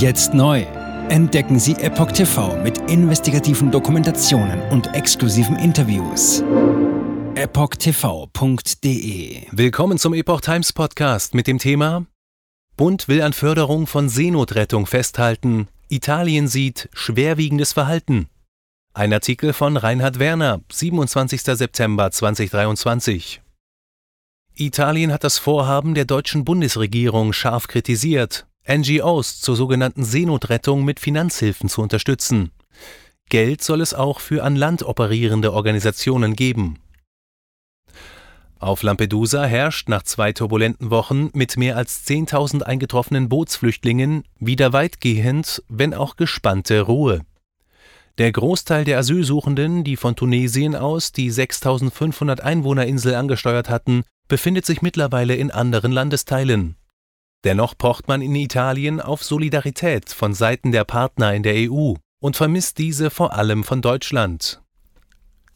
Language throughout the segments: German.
Jetzt neu. Entdecken Sie Epoch TV mit investigativen Dokumentationen und exklusiven Interviews. EpochTV.de Willkommen zum Epoch Times Podcast mit dem Thema Bund will an Förderung von Seenotrettung festhalten. Italien sieht schwerwiegendes Verhalten. Ein Artikel von Reinhard Werner, 27. September 2023. Italien hat das Vorhaben der deutschen Bundesregierung scharf kritisiert, NGOs zur sogenannten Seenotrettung mit Finanzhilfen zu unterstützen. Geld soll es auch für an Land operierende Organisationen geben. Auf Lampedusa herrscht nach zwei turbulenten Wochen mit mehr als 10.000 eingetroffenen Bootsflüchtlingen wieder weitgehend, wenn auch gespannte Ruhe. Der Großteil der Asylsuchenden, die von Tunesien aus die 6500 Einwohnerinsel angesteuert hatten, befindet sich mittlerweile in anderen Landesteilen. Dennoch pocht man in Italien auf Solidarität von Seiten der Partner in der EU und vermisst diese vor allem von Deutschland.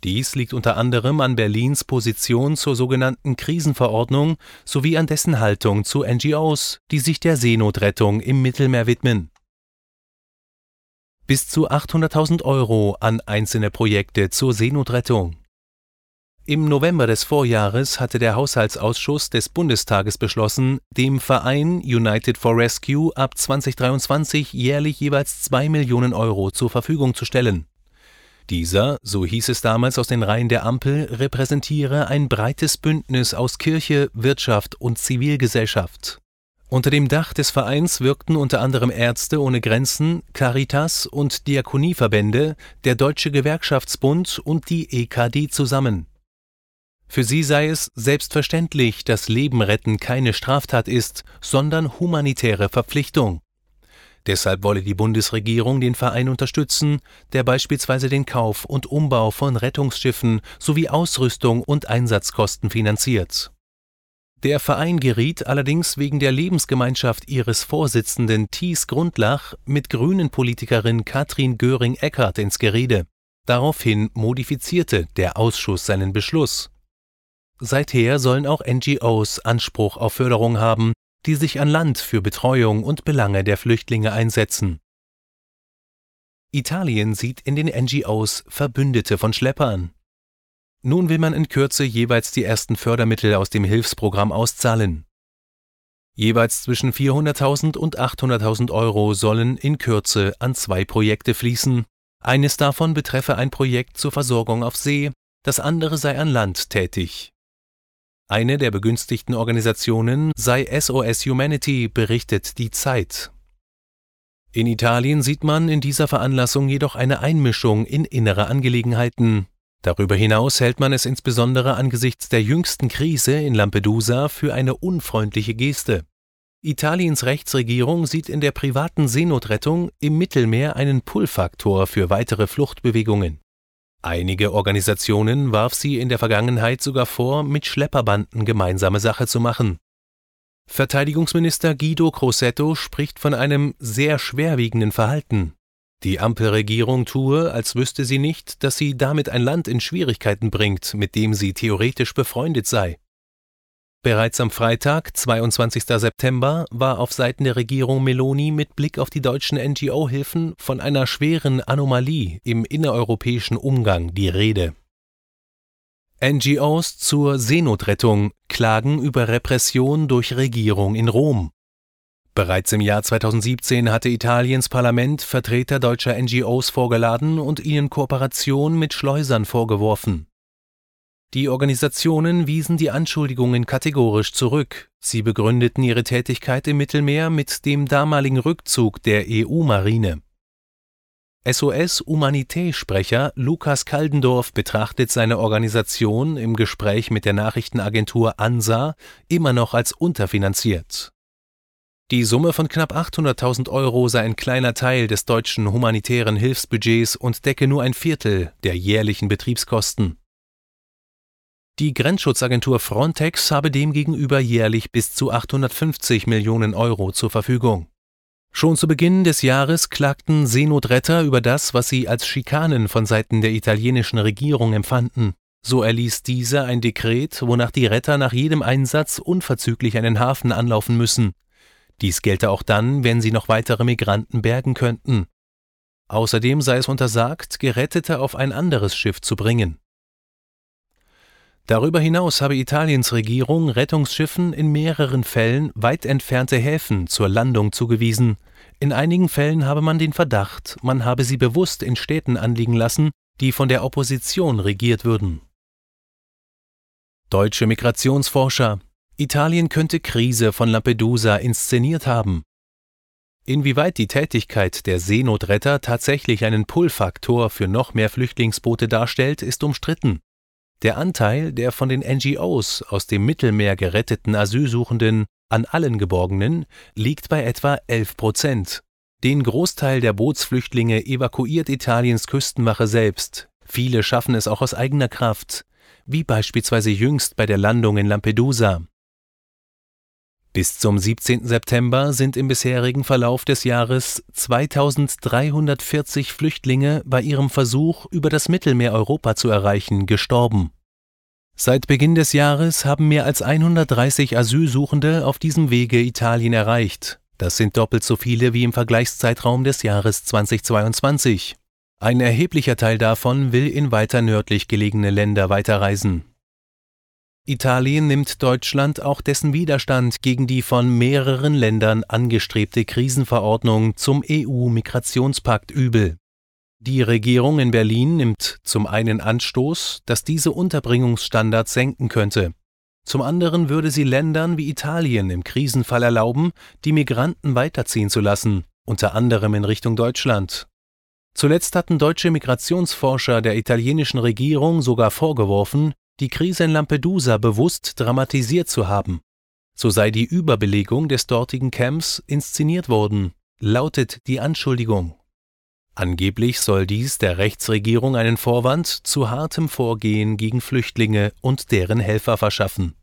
Dies liegt unter anderem an Berlins Position zur sogenannten Krisenverordnung sowie an dessen Haltung zu NGOs, die sich der Seenotrettung im Mittelmeer widmen bis zu 800.000 Euro an einzelne Projekte zur Seenotrettung. Im November des Vorjahres hatte der Haushaltsausschuss des Bundestages beschlossen, dem Verein United for Rescue ab 2023 jährlich jeweils 2 Millionen Euro zur Verfügung zu stellen. Dieser, so hieß es damals aus den Reihen der Ampel, repräsentiere ein breites Bündnis aus Kirche, Wirtschaft und Zivilgesellschaft. Unter dem Dach des Vereins wirkten unter anderem Ärzte ohne Grenzen, Caritas und Diakonieverbände, der Deutsche Gewerkschaftsbund und die EKD zusammen. Für sie sei es selbstverständlich, dass Leben retten keine Straftat ist, sondern humanitäre Verpflichtung. Deshalb wolle die Bundesregierung den Verein unterstützen, der beispielsweise den Kauf und Umbau von Rettungsschiffen sowie Ausrüstung und Einsatzkosten finanziert. Der Verein geriet allerdings wegen der Lebensgemeinschaft ihres Vorsitzenden Thies Grundlach mit Grünen-Politikerin Katrin Göring-Eckardt ins Gerede. Daraufhin modifizierte der Ausschuss seinen Beschluss. Seither sollen auch NGOs Anspruch auf Förderung haben, die sich an Land für Betreuung und Belange der Flüchtlinge einsetzen. Italien sieht in den NGOs Verbündete von Schleppern. Nun will man in Kürze jeweils die ersten Fördermittel aus dem Hilfsprogramm auszahlen. Jeweils zwischen 400.000 und 800.000 Euro sollen in Kürze an zwei Projekte fließen. Eines davon betreffe ein Projekt zur Versorgung auf See, das andere sei an Land tätig. Eine der begünstigten Organisationen sei SOS Humanity, berichtet die Zeit. In Italien sieht man in dieser Veranlassung jedoch eine Einmischung in innere Angelegenheiten. Darüber hinaus hält man es insbesondere angesichts der jüngsten Krise in Lampedusa für eine unfreundliche Geste. Italiens Rechtsregierung sieht in der privaten Seenotrettung im Mittelmeer einen Pull-Faktor für weitere Fluchtbewegungen. Einige Organisationen warf sie in der Vergangenheit sogar vor, mit Schlepperbanden gemeinsame Sache zu machen. Verteidigungsminister Guido Crosetto spricht von einem sehr schwerwiegenden Verhalten. Die Ampelregierung tue, als wüsste sie nicht, dass sie damit ein Land in Schwierigkeiten bringt, mit dem sie theoretisch befreundet sei. Bereits am Freitag, 22. September, war auf Seiten der Regierung Meloni mit Blick auf die deutschen NGO-Hilfen von einer schweren Anomalie im innereuropäischen Umgang die Rede. NGOs zur Seenotrettung klagen über Repression durch Regierung in Rom. Bereits im Jahr 2017 hatte Italiens Parlament Vertreter deutscher NGOs vorgeladen und ihnen Kooperation mit Schleusern vorgeworfen. Die Organisationen wiesen die Anschuldigungen kategorisch zurück. Sie begründeten ihre Tätigkeit im Mittelmeer mit dem damaligen Rückzug der EU-Marine. SOS Humanité-Sprecher Lukas Kaldendorf betrachtet seine Organisation im Gespräch mit der Nachrichtenagentur ANSA immer noch als unterfinanziert. Die Summe von knapp 800.000 Euro sei ein kleiner Teil des deutschen humanitären Hilfsbudgets und decke nur ein Viertel der jährlichen Betriebskosten. Die Grenzschutzagentur Frontex habe demgegenüber jährlich bis zu 850 Millionen Euro zur Verfügung. Schon zu Beginn des Jahres klagten Seenotretter über das, was sie als Schikanen von Seiten der italienischen Regierung empfanden. So erließ diese ein Dekret, wonach die Retter nach jedem Einsatz unverzüglich einen Hafen anlaufen müssen. Dies gelte auch dann, wenn sie noch weitere Migranten bergen könnten. Außerdem sei es untersagt, Gerettete auf ein anderes Schiff zu bringen. Darüber hinaus habe Italiens Regierung Rettungsschiffen in mehreren Fällen weit entfernte Häfen zur Landung zugewiesen. In einigen Fällen habe man den Verdacht, man habe sie bewusst in Städten anliegen lassen, die von der Opposition regiert würden. Deutsche Migrationsforscher Italien könnte Krise von Lampedusa inszeniert haben. Inwieweit die Tätigkeit der Seenotretter tatsächlich einen Pull-Faktor für noch mehr Flüchtlingsboote darstellt, ist umstritten. Der Anteil der von den NGOs aus dem Mittelmeer geretteten Asylsuchenden an allen Geborgenen liegt bei etwa 11 Prozent. Den Großteil der Bootsflüchtlinge evakuiert Italiens Küstenwache selbst. Viele schaffen es auch aus eigener Kraft, wie beispielsweise jüngst bei der Landung in Lampedusa. Bis zum 17. September sind im bisherigen Verlauf des Jahres 2340 Flüchtlinge bei ihrem Versuch, über das Mittelmeer Europa zu erreichen, gestorben. Seit Beginn des Jahres haben mehr als 130 Asylsuchende auf diesem Wege Italien erreicht. Das sind doppelt so viele wie im Vergleichszeitraum des Jahres 2022. Ein erheblicher Teil davon will in weiter nördlich gelegene Länder weiterreisen. Italien nimmt Deutschland auch dessen Widerstand gegen die von mehreren Ländern angestrebte Krisenverordnung zum EU-Migrationspakt übel. Die Regierung in Berlin nimmt zum einen Anstoß, dass diese Unterbringungsstandards senken könnte. Zum anderen würde sie Ländern wie Italien im Krisenfall erlauben, die Migranten weiterziehen zu lassen, unter anderem in Richtung Deutschland. Zuletzt hatten deutsche Migrationsforscher der italienischen Regierung sogar vorgeworfen, die Krise in Lampedusa bewusst dramatisiert zu haben. So sei die Überbelegung des dortigen Camps inszeniert worden, lautet die Anschuldigung. Angeblich soll dies der Rechtsregierung einen Vorwand zu hartem Vorgehen gegen Flüchtlinge und deren Helfer verschaffen.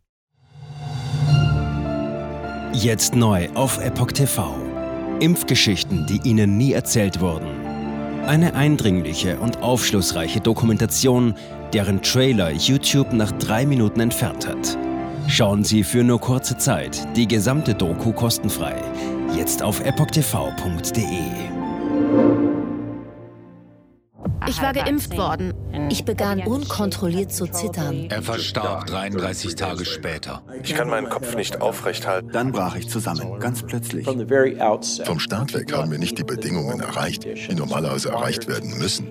Jetzt neu auf Epoch TV. Impfgeschichten, die Ihnen nie erzählt wurden. Eine eindringliche und aufschlussreiche Dokumentation deren Trailer YouTube nach drei Minuten entfernt hat. Schauen Sie für nur kurze Zeit die gesamte Doku kostenfrei. Jetzt auf epochtv.de. Ich war geimpft worden. Ich begann unkontrolliert zu zittern. Er verstarb 33 Tage später. Ich kann meinen Kopf nicht aufrecht halten. Dann brach ich zusammen, ganz plötzlich. Vom Start weg haben wir nicht die Bedingungen erreicht, die normalerweise erreicht werden müssen.